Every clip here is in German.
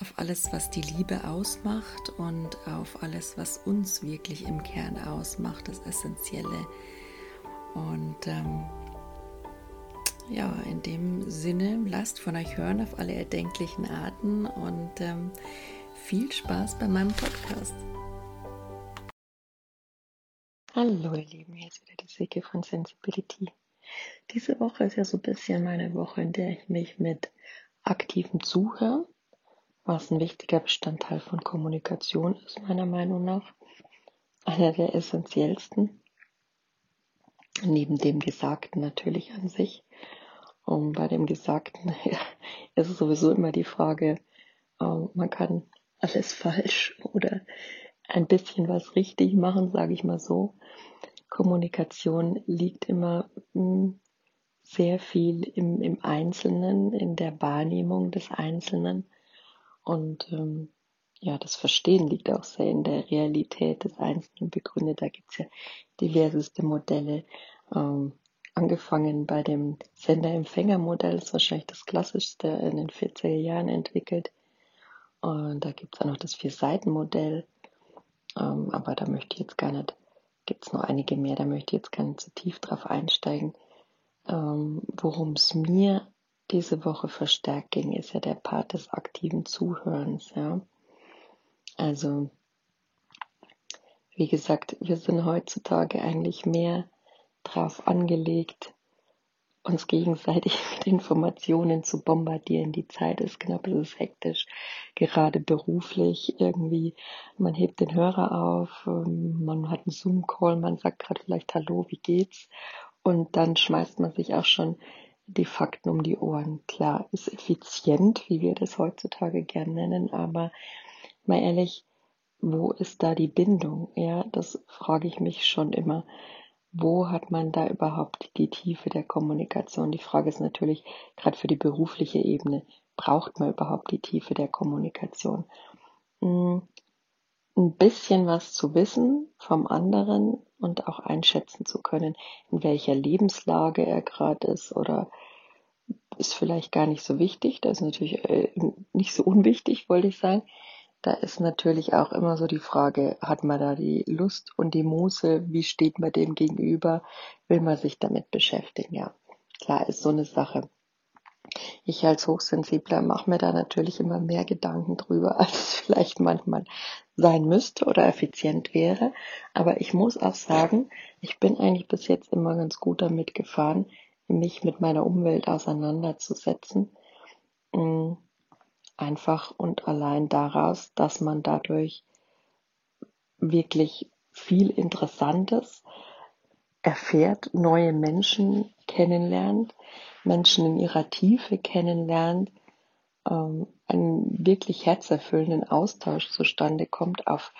auf alles, was die Liebe ausmacht und auf alles, was uns wirklich im Kern ausmacht, das Essentielle. Und ähm, ja, in dem Sinne, lasst von euch hören auf alle erdenklichen Arten und ähm, viel Spaß bei meinem Podcast. Hallo ihr Lieben, hier ist wieder die Silke von Sensibility. Diese Woche ist ja so ein bisschen meine Woche, in der ich mich mit aktivem Zuhören was ein wichtiger Bestandteil von Kommunikation ist, meiner Meinung nach. Einer der essentiellsten. Neben dem Gesagten natürlich an sich. Und bei dem Gesagten ist es sowieso immer die Frage, äh, man kann alles falsch oder ein bisschen was richtig machen, sage ich mal so. Kommunikation liegt immer hm, sehr viel im, im Einzelnen, in der Wahrnehmung des Einzelnen und ähm, ja, das Verstehen liegt auch sehr in der Realität des Einzelnen begründet. Da gibt es ja diverseste Modelle. Ähm, angefangen bei dem Sender-Empfänger-Modell, ist wahrscheinlich das klassischste in den 40er Jahren entwickelt. Und da gibt es auch noch das Vier-Seiten-Modell. Ähm, aber da möchte ich jetzt gar nicht, gibt es noch einige mehr, da möchte ich jetzt gar nicht zu tief drauf einsteigen. Ähm, Worum es mir diese Woche verstärkt ging, ist ja der Part des aktiven Zuhörens, ja. Also, wie gesagt, wir sind heutzutage eigentlich mehr drauf angelegt, uns gegenseitig mit Informationen zu bombardieren. Die Zeit ist knapp, es ist hektisch, gerade beruflich irgendwie. Man hebt den Hörer auf, ähm, man hat einen Zoom-Call, man sagt gerade vielleicht Hallo, wie geht's? Und dann schmeißt man sich auch schon die Fakten um die Ohren. Klar, ist effizient, wie wir das heutzutage gern nennen, aber mal ehrlich, wo ist da die Bindung? Ja, das frage ich mich schon immer. Wo hat man da überhaupt die Tiefe der Kommunikation? Die Frage ist natürlich, gerade für die berufliche Ebene, braucht man überhaupt die Tiefe der Kommunikation? Hm, ein bisschen was zu wissen vom anderen und auch einschätzen zu können, in welcher Lebenslage er gerade ist oder ist vielleicht gar nicht so wichtig. Das ist natürlich äh, nicht so unwichtig, wollte ich sagen. Da ist natürlich auch immer so die Frage, hat man da die Lust und die Muße? Wie steht man dem gegenüber? Will man sich damit beschäftigen? Ja, klar ist so eine Sache. Ich als Hochsensibler mache mir da natürlich immer mehr Gedanken drüber, als es vielleicht manchmal sein müsste oder effizient wäre. Aber ich muss auch sagen, ich bin eigentlich bis jetzt immer ganz gut damit gefahren, mich mit meiner Umwelt auseinanderzusetzen. Mm, einfach und allein daraus, dass man dadurch wirklich viel Interessantes erfährt, neue Menschen kennenlernt, Menschen in ihrer Tiefe kennenlernt, ähm, einen wirklich herzerfüllenden Austausch zustande kommt, auf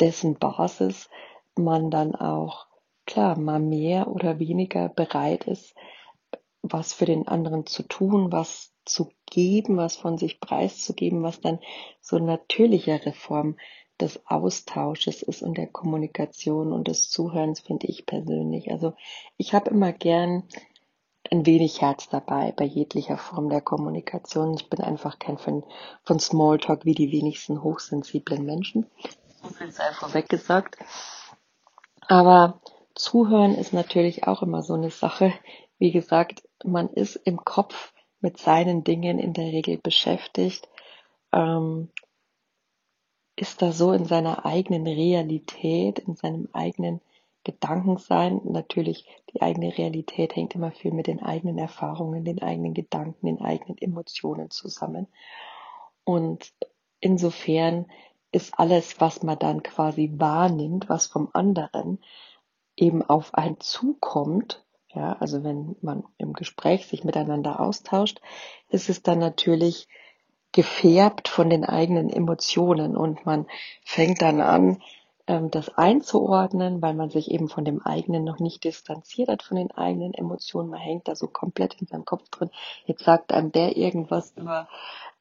dessen Basis man dann auch, klar, mal mehr oder weniger bereit ist, was für den anderen zu tun, was zu geben, was von sich preiszugeben, was dann so natürlichere Form des Austausches ist und der Kommunikation und des Zuhörens, finde ich persönlich. Also ich habe immer gern ein wenig Herz dabei bei jeglicher Form der Kommunikation. Ich bin einfach kein Fan von Smalltalk wie die wenigsten hochsensiblen Menschen. Das sei vorweg gesagt. Aber Zuhören ist natürlich auch immer so eine Sache. Wie gesagt, man ist im Kopf mit seinen Dingen in der Regel beschäftigt, ähm, ist da so in seiner eigenen Realität, in seinem eigenen Gedankensein. Natürlich, die eigene Realität hängt immer viel mit den eigenen Erfahrungen, den eigenen Gedanken, den eigenen Emotionen zusammen. Und insofern ist alles, was man dann quasi wahrnimmt, was vom anderen eben auf einen zukommt, ja, also wenn man im Gespräch sich miteinander austauscht, ist es dann natürlich gefärbt von den eigenen Emotionen und man fängt dann an, das einzuordnen, weil man sich eben von dem eigenen noch nicht distanziert hat, von den eigenen Emotionen. Man hängt da so komplett in seinem Kopf drin. Jetzt sagt einem der irgendwas über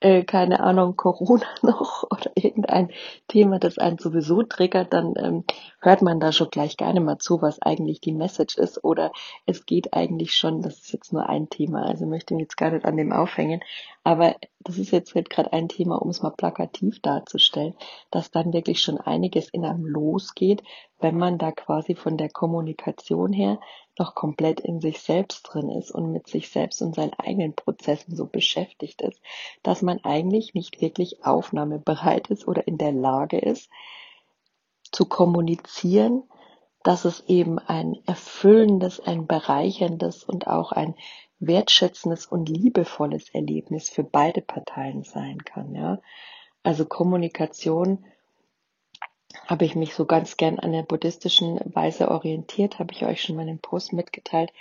äh, keine Ahnung, Corona noch oder irgendein Thema, das einen sowieso triggert, dann ähm, hört man da schon gleich gerne mal zu, was eigentlich die Message ist. Oder es geht eigentlich schon, das ist jetzt nur ein Thema, also möchte ich jetzt gar nicht an dem aufhängen. Aber das ist jetzt halt gerade ein Thema, um es mal plakativ darzustellen, dass dann wirklich schon einiges in einem losgeht, wenn man da quasi von der Kommunikation her noch komplett in sich selbst drin ist und mit sich selbst und seinen eigenen Prozessen so beschäftigt ist, dass man eigentlich nicht wirklich aufnahmebereit ist oder in der Lage ist, zu kommunizieren, dass es eben ein erfüllendes, ein bereicherndes und auch ein wertschätzendes und liebevolles Erlebnis für beide Parteien sein kann, ja. Also Kommunikation habe ich mich so ganz gern an der buddhistischen Weise orientiert, habe ich euch schon mal in einem Post mitgeteilt,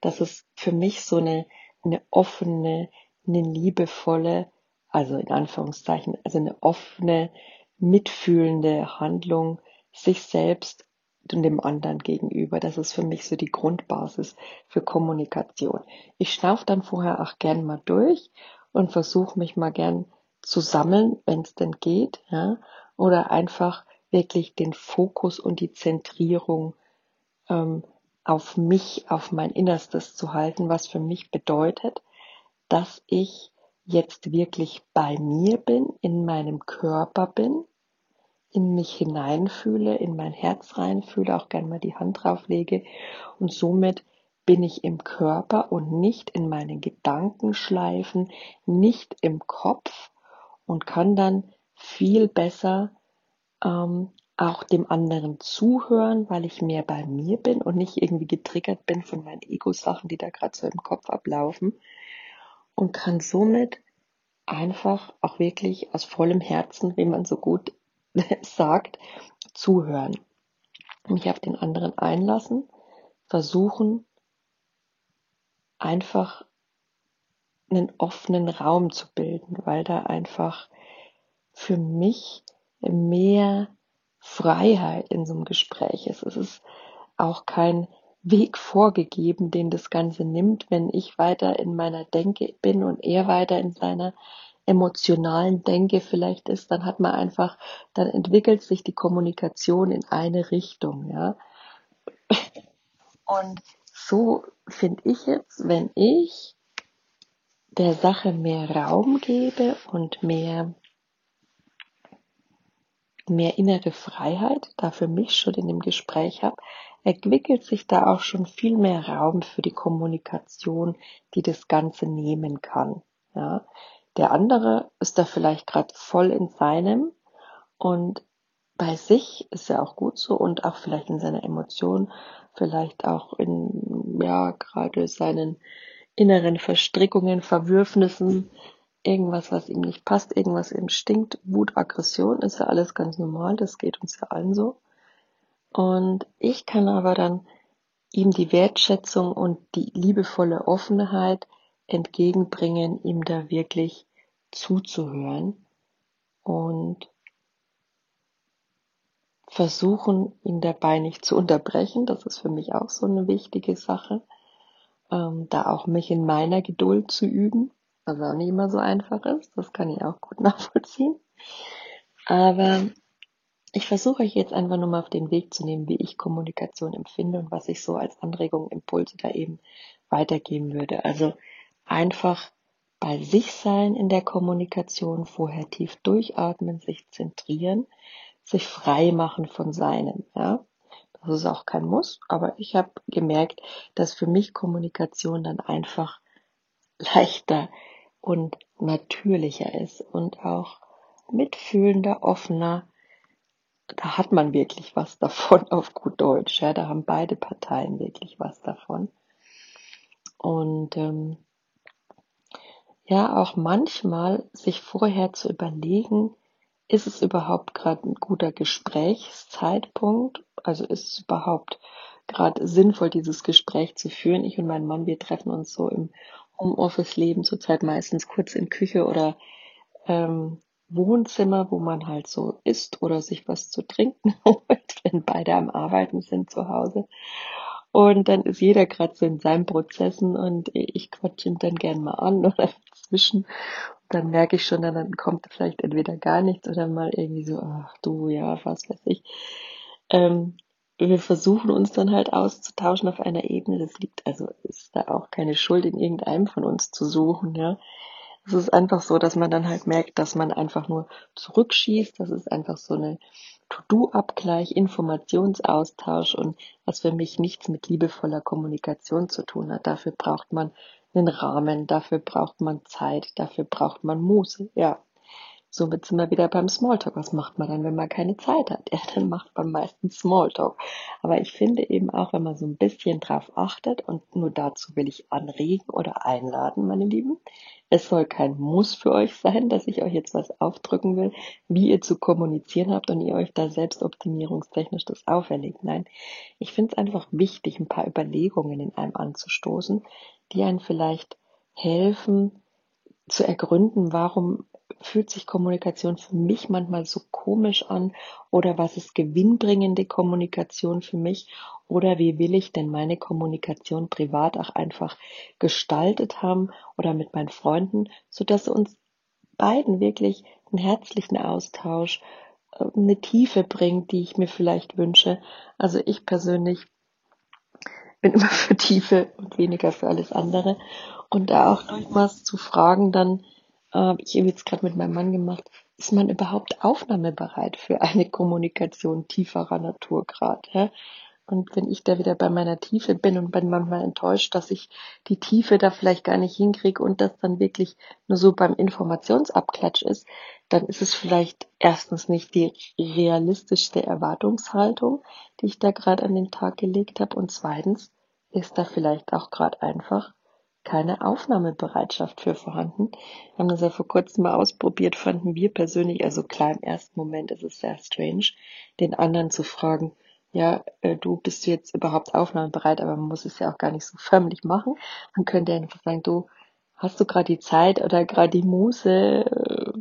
dass es für mich so eine, eine offene, eine liebevolle, also in Anführungszeichen, also eine offene, mitfühlende Handlung sich selbst und dem anderen gegenüber. Das ist für mich so die Grundbasis für Kommunikation. Ich schnauf dann vorher auch gern mal durch und versuche mich mal gern zu sammeln, wenn es denn geht, ja, oder einfach wirklich den Fokus und die Zentrierung ähm, auf mich, auf mein Innerstes zu halten, was für mich bedeutet, dass ich jetzt wirklich bei mir bin, in meinem Körper bin, in mich hineinfühle, in mein Herz reinfühle, auch gern mal die Hand drauflege und somit bin ich im Körper und nicht in meinen Gedankenschleifen, nicht im Kopf und kann dann viel besser ähm, auch dem anderen zuhören, weil ich mehr bei mir bin und nicht irgendwie getriggert bin von meinen Ego-Sachen, die da gerade so im Kopf ablaufen. Und kann somit einfach auch wirklich aus vollem Herzen, wie man so gut sagt, zuhören. Mich auf den anderen einlassen, versuchen einfach einen offenen Raum zu bilden, weil da einfach für mich mehr Freiheit in so einem Gespräch ist. Es ist auch kein Weg vorgegeben, den das Ganze nimmt, wenn ich weiter in meiner Denke bin und er weiter in seiner emotionalen Denke vielleicht ist, dann hat man einfach, dann entwickelt sich die Kommunikation in eine Richtung, ja. Und so finde ich jetzt, wenn ich der Sache mehr Raum gebe und mehr mehr innere Freiheit da für mich schon in dem Gespräch habe, entwickelt sich da auch schon viel mehr Raum für die Kommunikation, die das Ganze nehmen kann. Ja. Der andere ist da vielleicht gerade voll in seinem und bei sich ist ja auch gut so und auch vielleicht in seiner Emotion, vielleicht auch in, ja, gerade seinen inneren Verstrickungen, Verwürfnissen, irgendwas, was ihm nicht passt, irgendwas ihm stinkt. Wut, Aggression ist ja alles ganz normal, das geht uns ja allen so. Und ich kann aber dann ihm die Wertschätzung und die liebevolle Offenheit entgegenbringen, ihm da wirklich zuzuhören und versuchen, ihn dabei nicht zu unterbrechen. Das ist für mich auch so eine wichtige Sache, ähm, da auch mich in meiner Geduld zu üben, was auch nicht immer so einfach ist. Das kann ich auch gut nachvollziehen. Aber ich versuche euch jetzt einfach nur mal auf den Weg zu nehmen, wie ich Kommunikation empfinde und was ich so als Anregung, Impulse da eben weitergeben würde. Also einfach bei sich sein in der Kommunikation, vorher tief durchatmen, sich zentrieren, sich frei machen von seinem, ja. Das ist auch kein Muss, aber ich habe gemerkt, dass für mich Kommunikation dann einfach leichter und natürlicher ist und auch mitfühlender, offener. Da hat man wirklich was davon auf gut Deutsch. Ja, da haben beide Parteien wirklich was davon. Und ähm, ja, auch manchmal sich vorher zu überlegen, ist es überhaupt gerade ein guter Gesprächszeitpunkt? Also ist es überhaupt gerade sinnvoll, dieses Gespräch zu führen? Ich und mein Mann, wir treffen uns so im Homeoffice-Leben zurzeit meistens kurz in Küche oder ähm, Wohnzimmer, wo man halt so isst oder sich was zu trinken holt, wenn beide am Arbeiten sind zu Hause. Und dann ist jeder gerade so in seinen Prozessen und ich quatsche ihn dann gern mal an oder zwischen dann merke ich schon, dann kommt vielleicht entweder gar nichts oder mal irgendwie so, ach du, ja, was weiß ich. Ähm, wir versuchen uns dann halt auszutauschen auf einer Ebene. Das liegt, also ist da auch keine Schuld in irgendeinem von uns zu suchen, ja. Es ist einfach so, dass man dann halt merkt, dass man einfach nur zurückschießt. Das ist einfach so eine To-Do-Abgleich, Informationsaustausch und was für mich nichts mit liebevoller Kommunikation zu tun hat. Dafür braucht man einen Rahmen, dafür braucht man Zeit, dafür braucht man Muße, ja. Somit sind wir wieder beim Smalltalk. Was macht man dann, wenn man keine Zeit hat? Ja, dann macht man meistens Smalltalk. Aber ich finde eben auch, wenn man so ein bisschen drauf achtet und nur dazu will ich anregen oder einladen, meine Lieben. Es soll kein Muss für euch sein, dass ich euch jetzt was aufdrücken will, wie ihr zu kommunizieren habt und ihr euch da selbst optimierungstechnisch das auferlegt. Nein, ich finde es einfach wichtig, ein paar Überlegungen in einem anzustoßen, die einen vielleicht helfen zu ergründen, warum fühlt sich Kommunikation für mich manchmal so komisch an oder was ist gewinnbringende Kommunikation für mich oder wie will ich denn meine Kommunikation privat auch einfach gestaltet haben oder mit meinen Freunden, so dass uns beiden wirklich einen herzlichen Austausch, äh, eine Tiefe bringt, die ich mir vielleicht wünsche. Also ich persönlich bin immer für Tiefe und weniger für alles andere. Und da auch nochmals zu fragen, dann, äh, ich habe jetzt gerade mit meinem Mann gemacht, ist man überhaupt aufnahmebereit für eine Kommunikation tieferer Natur gerade? Ja? Und wenn ich da wieder bei meiner Tiefe bin und bin manchmal enttäuscht, dass ich die Tiefe da vielleicht gar nicht hinkriege und das dann wirklich nur so beim Informationsabklatsch ist, dann ist es vielleicht erstens nicht die realistischste Erwartungshaltung, die ich da gerade an den Tag gelegt habe. Und zweitens ist da vielleicht auch gerade einfach keine Aufnahmebereitschaft für vorhanden. Wir haben das ja vor kurzem mal ausprobiert, fanden wir persönlich, also klar im ersten Moment ist es sehr strange, den anderen zu fragen, ja, äh, du bist jetzt überhaupt aufnahmebereit, aber man muss es ja auch gar nicht so förmlich machen. Man könnte einfach sagen, du, hast du gerade die Zeit oder gerade die Muße, äh,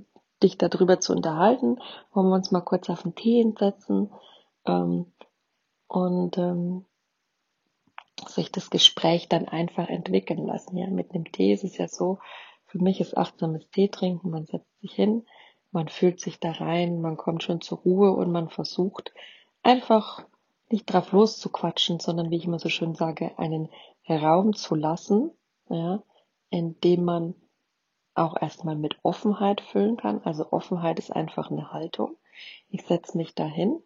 dich darüber zu unterhalten? Wollen wir uns mal kurz auf den Tee hinsetzen? Ähm, und ähm, sich das Gespräch dann einfach entwickeln lassen. Ja, mit einem Tee ist es ja so, für mich ist achtsames Tee trinken, man setzt sich hin, man fühlt sich da rein, man kommt schon zur Ruhe und man versucht einfach nicht drauf loszuquatschen, sondern wie ich immer so schön sage, einen Raum zu lassen, ja, in dem man auch erstmal mit Offenheit füllen kann. Also Offenheit ist einfach eine Haltung. Ich setze mich dahin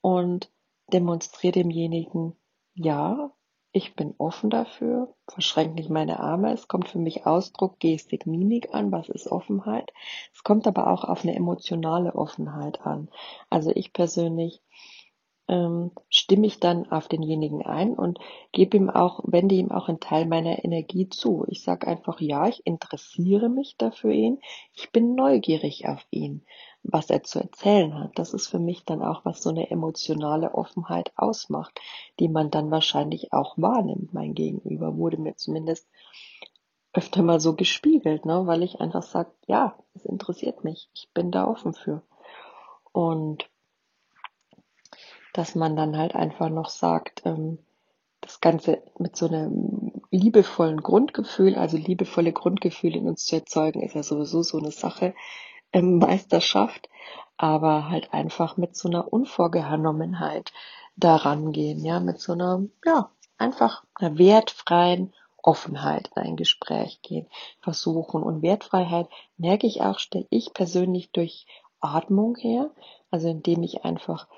und demonstriere demjenigen, ja, ich bin offen dafür, verschränke nicht meine Arme. Es kommt für mich Ausdruck, Gestik, Mimik an. Was ist Offenheit? Es kommt aber auch auf eine emotionale Offenheit an. Also ich persönlich ähm, stimme ich dann auf denjenigen ein und gebe ihm auch, wende ihm auch einen Teil meiner Energie zu. Ich sage einfach, ja, ich interessiere mich dafür ihn, ich bin neugierig auf ihn. was er zu erzählen hat. Das ist für mich dann auch, was so eine emotionale Offenheit ausmacht, die man dann wahrscheinlich auch wahrnimmt. Mein Gegenüber wurde mir zumindest öfter mal so gespiegelt, ne, weil ich einfach sage, ja, es interessiert mich, ich bin da offen für. Und dass man dann halt einfach noch sagt, ähm, das Ganze mit so einem liebevollen Grundgefühl, also liebevolle Grundgefühle in uns zu erzeugen, ist ja sowieso so eine Sache, ähm, Meisterschaft, aber halt einfach mit so einer Unvorgenommenheit daran gehen, ja, mit so einer, ja, einfach einer wertfreien Offenheit in ein Gespräch gehen, versuchen. Und Wertfreiheit merke ich auch, stelle ich persönlich durch Atmung her, also indem ich einfach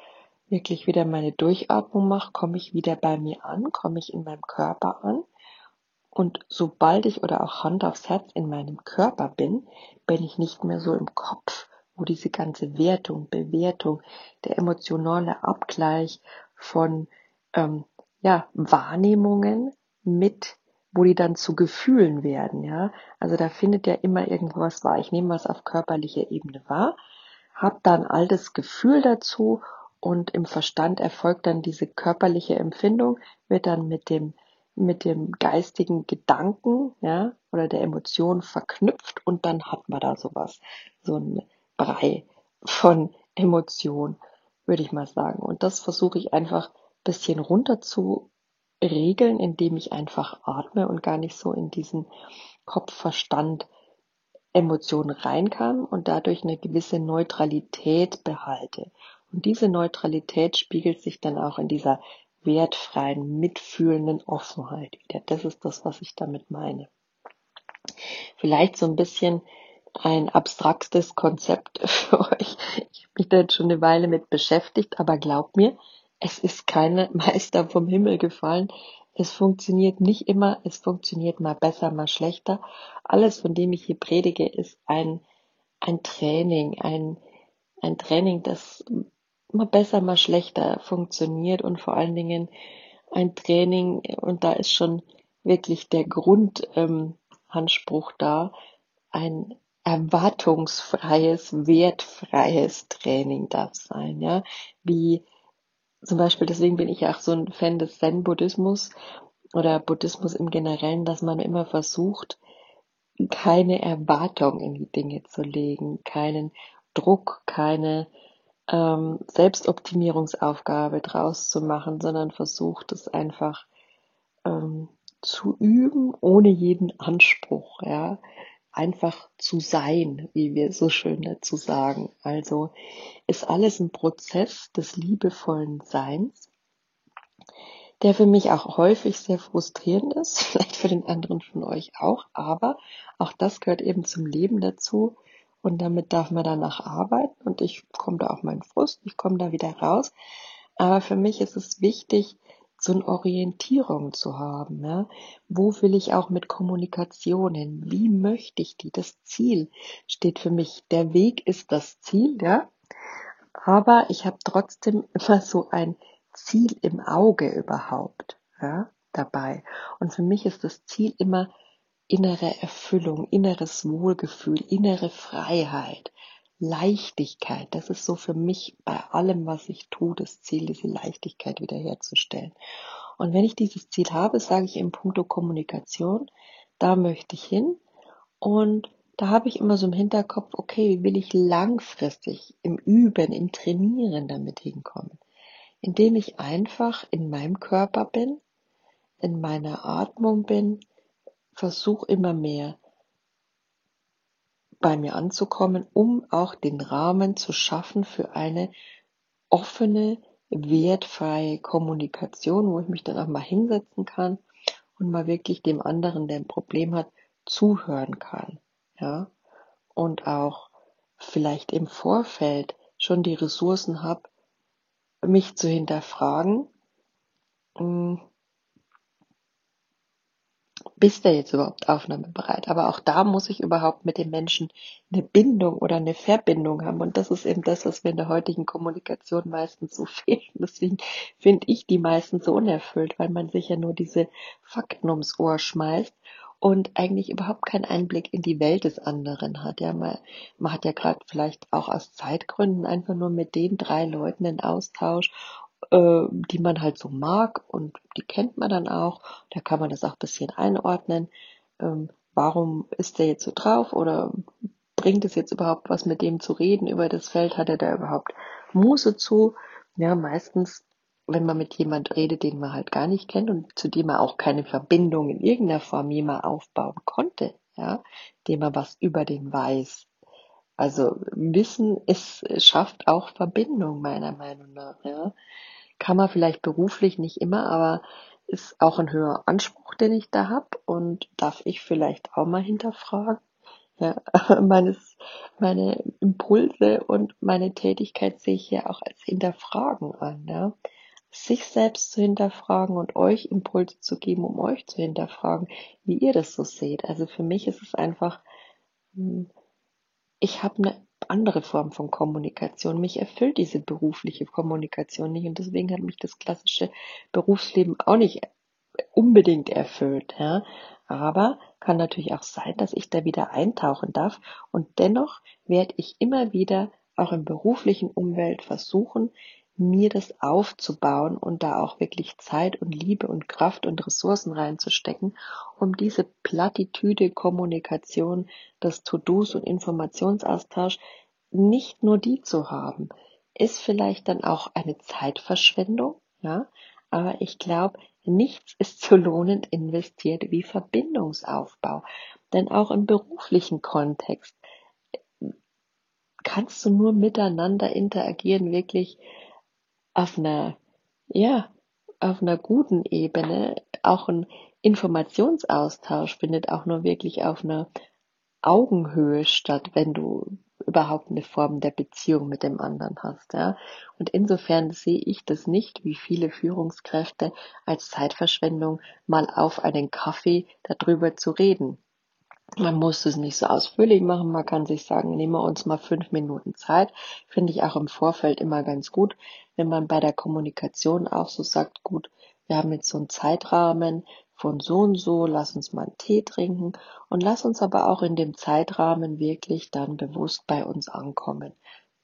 wirklich wieder meine Durchatmung mache, komme ich wieder bei mir an, komme ich in meinem Körper an. Und sobald ich oder auch Hand aufs Herz in meinem Körper bin, bin ich nicht mehr so im Kopf, wo diese ganze Wertung, Bewertung, der emotionale Abgleich von ähm, ja, Wahrnehmungen mit, wo die dann zu Gefühlen werden, ja. Also da findet ja immer irgendwas wahr. Ich nehme was auf körperlicher Ebene wahr, habe dann altes Gefühl dazu und im Verstand erfolgt dann diese körperliche Empfindung, wird dann mit dem mit dem geistigen Gedanken, ja, oder der Emotion verknüpft und dann hat man da sowas, so ein Brei von Emotionen, würde ich mal sagen. Und das versuche ich einfach ein bisschen runter zu regeln, indem ich einfach atme und gar nicht so in diesen Kopfverstand Emotionen reinkam und dadurch eine gewisse Neutralität behalte. Und diese Neutralität spiegelt sich dann auch in dieser wertfreien, mitfühlenden Offenheit wieder. Das ist das, was ich damit meine. Vielleicht so ein bisschen ein abstraktes Konzept für euch. Ich habe mich da jetzt schon eine Weile mit beschäftigt, aber glaubt mir, es ist keine Meister vom Himmel gefallen. Es funktioniert nicht immer, es funktioniert mal besser, mal schlechter. Alles, von dem ich hier predige, ist ein, ein Training, ein, ein Training, das mal besser, mal schlechter funktioniert und vor allen Dingen ein Training, und da ist schon wirklich der Grundanspruch ähm, da, ein erwartungsfreies, wertfreies Training darf sein, ja, wie zum Beispiel, deswegen bin ich auch so ein Fan des Zen-Buddhismus oder Buddhismus im Generellen, dass man immer versucht, keine Erwartung in die Dinge zu legen, keinen Druck, keine ähm, Selbstoptimierungsaufgabe draus zu machen, sondern versucht es einfach ähm, zu üben, ohne jeden Anspruch, ja, einfach zu sein, wie wir so schön dazu sagen. Also ist alles ein Prozess des liebevollen Seins, der für mich auch häufig sehr frustrierend ist, vielleicht für den anderen von euch auch, aber auch das gehört eben zum Leben dazu, und damit darf man danach arbeiten und ich komme da auf meinen Frust, ich komme da wieder raus. Aber für mich ist es wichtig, so eine Orientierung zu haben. Ja? Wo will ich auch mit Kommunikation hin? Wie möchte ich die? Das Ziel steht für mich. Der Weg ist das Ziel, ja. Aber ich habe trotzdem immer so ein Ziel im Auge überhaupt ja, dabei. Und für mich ist das Ziel immer innere Erfüllung, inneres Wohlgefühl, innere Freiheit, Leichtigkeit. Das ist so für mich bei allem, was ich tue, das Ziel, diese Leichtigkeit wiederherzustellen. Und wenn ich dieses Ziel habe, sage ich im Punkto Kommunikation, da möchte ich hin. Und da habe ich immer so im Hinterkopf, okay, wie will ich langfristig im Üben, im Trainieren damit hinkommen? Indem ich einfach in meinem Körper bin, in meiner Atmung bin, versuche immer mehr bei mir anzukommen, um auch den Rahmen zu schaffen für eine offene, wertfreie Kommunikation, wo ich mich dann auch mal hinsetzen kann und mal wirklich dem anderen, der ein Problem hat, zuhören kann, ja, und auch vielleicht im Vorfeld schon die Ressourcen habe, mich zu hinterfragen, hm, bist du jetzt überhaupt aufnahmebereit? Aber auch da muss ich überhaupt mit dem Menschen eine Bindung oder eine Verbindung haben. Und das ist eben das, was mir in der heutigen Kommunikation meistens so fehlt. Deswegen finde ich die meistens so unerfüllt, weil man sich ja nur diese Fakten ums Ohr schmeißt und eigentlich überhaupt keinen Einblick in die Welt des anderen hat. Ja, man, man hat ja gerade vielleicht auch aus Zeitgründen einfach nur mit den drei Leuten einen Austausch, äh, die man halt so mag und die kennt man dann auch. Da kann man das auch ein bisschen einordnen. Ähm, warum ist der jetzt so drauf oder bringt es jetzt überhaupt was mit dem zu reden über das Feld? Hat er da überhaupt Muße zu? Ja, meistens wenn man mit jemand redet, den man halt gar nicht kennt und zu dem man auch keine Verbindung in irgendeiner Form jemals aufbauen konnte, ja, dem man was über den weiß. Also Wissen ist, schafft auch Verbindung meiner Meinung nach, ja. Kann man vielleicht beruflich nicht immer, aber ist auch ein höherer Anspruch, den ich da habe und darf ich vielleicht auch mal hinterfragen. Ja, meines, meine Impulse und meine Tätigkeit sehe ich ja auch als Hinterfragen an. Ja sich selbst zu hinterfragen und euch Impulse zu geben, um euch zu hinterfragen, wie ihr das so seht. Also für mich ist es einfach, hm, ich habe eine andere Form von Kommunikation. Mich erfüllt diese berufliche Kommunikation nicht und deswegen hat mich das klassische Berufsleben auch nicht unbedingt erfüllt. Ja. Aber kann natürlich auch sein, dass ich da wieder eintauchen darf und dennoch werde ich immer wieder auch im beruflichen Umwelt versuchen, mir das aufzubauen und da auch wirklich Zeit und Liebe und Kraft und Ressourcen reinzustecken, um diese Plattitüde Kommunikation, das To-Dos und Informationsaustausch nicht nur die zu haben, ist vielleicht dann auch eine Zeitverschwendung, ja, aber ich glaube, nichts ist so lohnend investiert wie Verbindungsaufbau. Denn auch im beruflichen Kontext kannst du nur miteinander interagieren, wirklich auf einer, ja, auf einer guten Ebene auch ein Informationsaustausch findet auch nur wirklich auf einer Augenhöhe statt, wenn du überhaupt eine Form der Beziehung mit dem anderen hast, ja. Und insofern sehe ich das nicht, wie viele Führungskräfte als Zeitverschwendung mal auf einen Kaffee darüber zu reden. Man muss es nicht so ausführlich machen. Man kann sich sagen, nehmen wir uns mal fünf Minuten Zeit. Finde ich auch im Vorfeld immer ganz gut, wenn man bei der Kommunikation auch so sagt, gut, wir haben jetzt so einen Zeitrahmen von so und so, lass uns mal einen Tee trinken und lass uns aber auch in dem Zeitrahmen wirklich dann bewusst bei uns ankommen.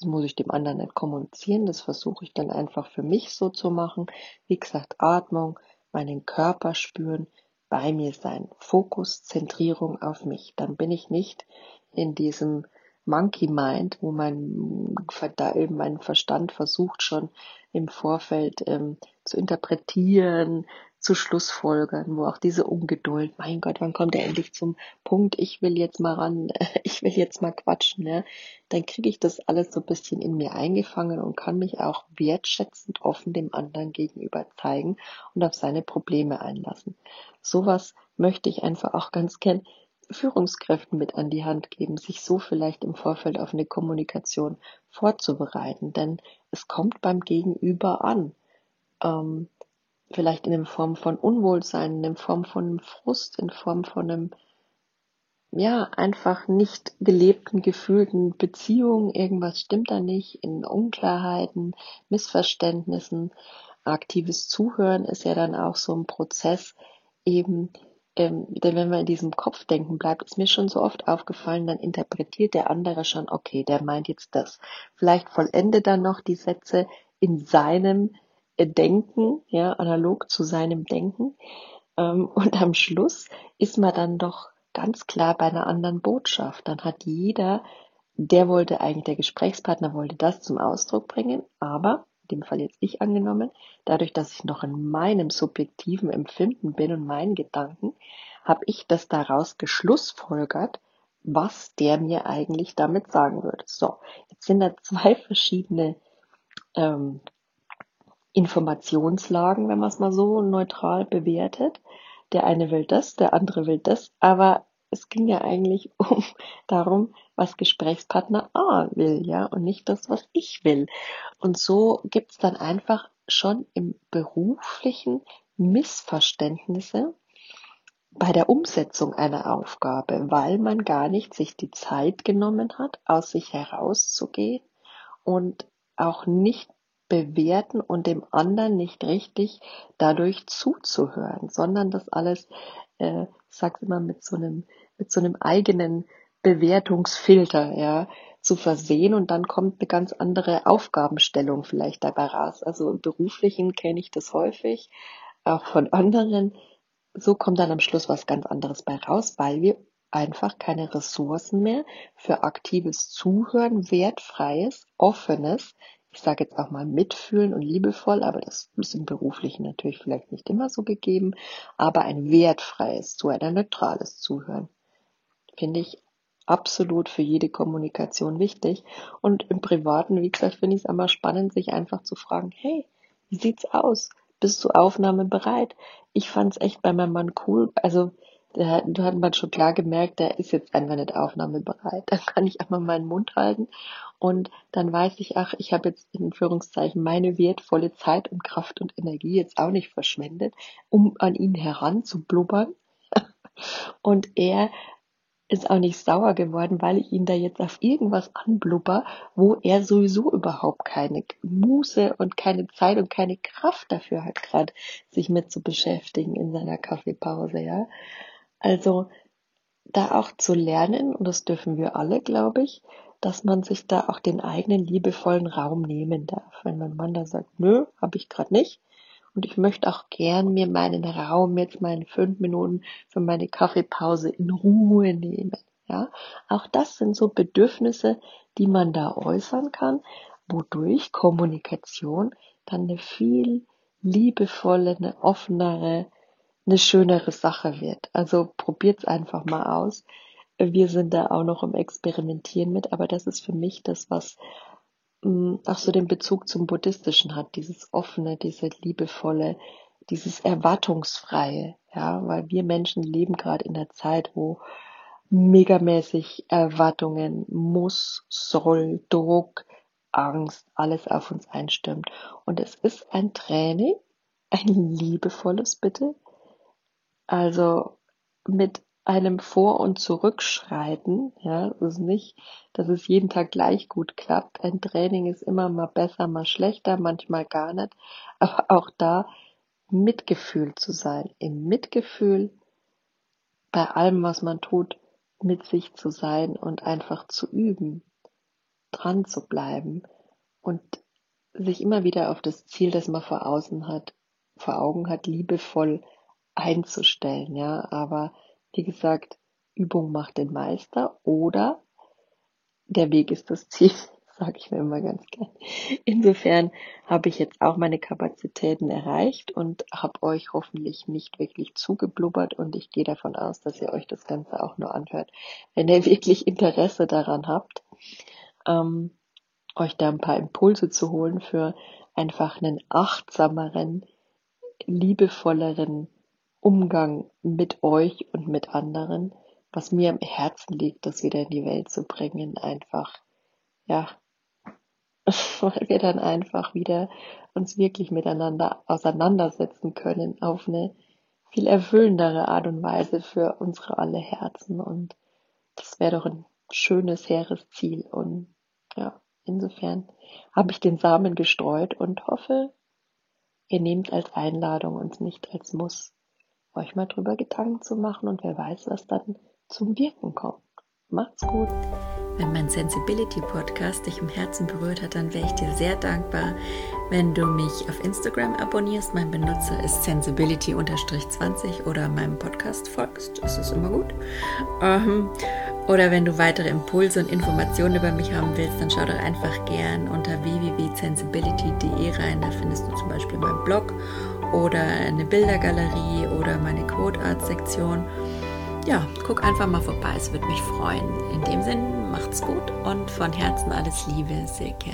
Das muss ich dem anderen nicht kommunizieren, das versuche ich dann einfach für mich so zu machen. Wie gesagt, Atmung, meinen Körper spüren, bei mir sein. Fokus, Zentrierung auf mich. Dann bin ich nicht in diesem Monkey Mind, wo mein, mein Verstand versucht schon im Vorfeld ähm, zu interpretieren, zu Schlussfolgern, wo auch diese Ungeduld, mein Gott, wann kommt er endlich zum Punkt, ich will jetzt mal ran, ich will jetzt mal quatschen, ne? dann kriege ich das alles so ein bisschen in mir eingefangen und kann mich auch wertschätzend offen dem anderen gegenüber zeigen und auf seine Probleme einlassen. Sowas möchte ich einfach auch ganz gern Führungskräften mit an die Hand geben, sich so vielleicht im Vorfeld auf eine Kommunikation vorzubereiten, denn es kommt beim Gegenüber an. Ähm, vielleicht in Form von Unwohlsein, in Form von einem Frust, in Form von einem, ja, einfach nicht gelebten, gefühlten Beziehungen. Irgendwas stimmt da nicht, in Unklarheiten, Missverständnissen. Aktives Zuhören ist ja dann auch so ein Prozess, eben, ähm, denn wenn man in diesem Kopfdenken bleibt, ist mir schon so oft aufgefallen, dann interpretiert der andere schon, okay, der meint jetzt das. Vielleicht vollende dann noch die Sätze in seinem Denken, ja, analog zu seinem Denken. Ähm, und am Schluss ist man dann doch ganz klar bei einer anderen Botschaft. Dann hat jeder, der wollte eigentlich, der Gesprächspartner wollte das zum Ausdruck bringen, aber in dem Fall jetzt ich angenommen, dadurch, dass ich noch in meinem subjektiven Empfinden bin und meinen Gedanken, habe ich das daraus geschlussfolgert, was der mir eigentlich damit sagen würde. So, jetzt sind da zwei verschiedene ähm, Informationslagen, wenn man es mal so neutral bewertet. Der eine will das, der andere will das, aber es ging ja eigentlich um darum, was Gesprächspartner A will, ja, und nicht das, was ich will. Und so gibt's dann einfach schon im beruflichen Missverständnisse bei der Umsetzung einer Aufgabe, weil man gar nicht sich die Zeit genommen hat, aus sich herauszugehen und auch nicht bewerten und dem anderen nicht richtig dadurch zuzuhören, sondern das alles äh, ich sag's immer mit so einem, mit so einem eigenen Bewertungsfilter, ja, zu versehen und dann kommt eine ganz andere Aufgabenstellung vielleicht dabei raus. Also im beruflichen kenne ich das häufig, auch von anderen. So kommt dann am Schluss was ganz anderes bei raus, weil wir einfach keine Ressourcen mehr für aktives Zuhören, wertfreies, offenes, ich sage jetzt auch mal mitfühlen und liebevoll, aber das ist im Beruflichen natürlich vielleicht nicht immer so gegeben, aber ein wertfreies, so ein neutrales Zuhören. Finde ich absolut für jede Kommunikation wichtig. Und im Privaten, wie gesagt, finde ich es immer spannend, sich einfach zu fragen, hey, wie sieht's aus? Bist du aufnahmebereit? Ich fand es echt bei meinem Mann cool. Also da, da hat man schon klar gemerkt, der ist jetzt einfach nicht aufnahmebereit. Dann kann ich einmal meinen Mund halten und dann weiß ich, ach, ich habe jetzt in Führungszeichen meine wertvolle Zeit und Kraft und Energie jetzt auch nicht verschwendet, um an ihn heranzublubbern. Und er ist auch nicht sauer geworden, weil ich ihn da jetzt auf irgendwas anblubber, wo er sowieso überhaupt keine Muße und keine Zeit und keine Kraft dafür hat, gerade sich mit zu beschäftigen in seiner Kaffeepause, ja. Also da auch zu lernen, und das dürfen wir alle, glaube ich, dass man sich da auch den eigenen liebevollen Raum nehmen darf. Wenn mein Mann da sagt, nö, habe ich gerade nicht. Und ich möchte auch gern mir meinen Raum, jetzt meine fünf Minuten für meine Kaffeepause in Ruhe nehmen. Ja, auch das sind so Bedürfnisse, die man da äußern kann, wodurch Kommunikation dann eine viel liebevolle, eine offenere, eine schönere Sache wird. Also probiert's einfach mal aus. Wir sind da auch noch im Experimentieren mit, aber das ist für mich das, was mm, auch so den Bezug zum Buddhistischen hat, dieses offene, diese liebevolle, dieses erwartungsfreie, ja, weil wir Menschen leben gerade in der Zeit, wo megamäßig Erwartungen, muss, soll, Druck, Angst, alles auf uns einstürmt. Und es ist ein Training, ein liebevolles bitte, also mit einem Vor- und Zurückschreiten, ja, es ist nicht, dass es jeden Tag gleich gut klappt. Ein Training ist immer mal besser, mal schlechter, manchmal gar nicht. Aber auch da Mitgefühl zu sein, im Mitgefühl bei allem, was man tut, mit sich zu sein und einfach zu üben, dran zu bleiben und sich immer wieder auf das Ziel, das man vor außen hat, vor Augen hat, liebevoll einzustellen, ja, aber wie gesagt, Übung macht den Meister oder der Weg ist das Ziel, sage ich mir immer ganz gern. Insofern habe ich jetzt auch meine Kapazitäten erreicht und habe euch hoffentlich nicht wirklich zugeblubbert und ich gehe davon aus, dass ihr euch das Ganze auch nur anhört, wenn ihr wirklich Interesse daran habt, ähm, euch da ein paar Impulse zu holen für einfach einen achtsameren, liebevolleren Umgang mit euch und mit anderen, was mir am Herzen liegt, das wieder in die Welt zu bringen, einfach, ja, weil wir dann einfach wieder uns wirklich miteinander auseinandersetzen können auf eine viel erfüllendere Art und Weise für unsere alle Herzen. Und das wäre doch ein schönes, hehres Ziel. Und ja, insofern habe ich den Samen gestreut und hoffe, ihr nehmt als Einladung und nicht als Muss euch mal drüber Gedanken zu machen und wer weiß, was dann zum Wirken kommt. Macht's gut. Wenn mein Sensibility Podcast dich im Herzen berührt hat, dann wäre ich dir sehr dankbar, wenn du mich auf Instagram abonnierst. Mein Benutzer ist sensibility-20 oder meinem Podcast folgst. Das ist immer gut. Ähm, oder wenn du weitere Impulse und Informationen über mich haben willst, dann schau doch einfach gern unter www.sensibility.de rein. Da findest du zum Beispiel meinen Blog oder eine Bildergalerie oder meine Code-Art-Sektion. Ja, guck einfach mal vorbei, es würde mich freuen. In dem Sinn, macht's gut und von Herzen alles Liebe, Silke.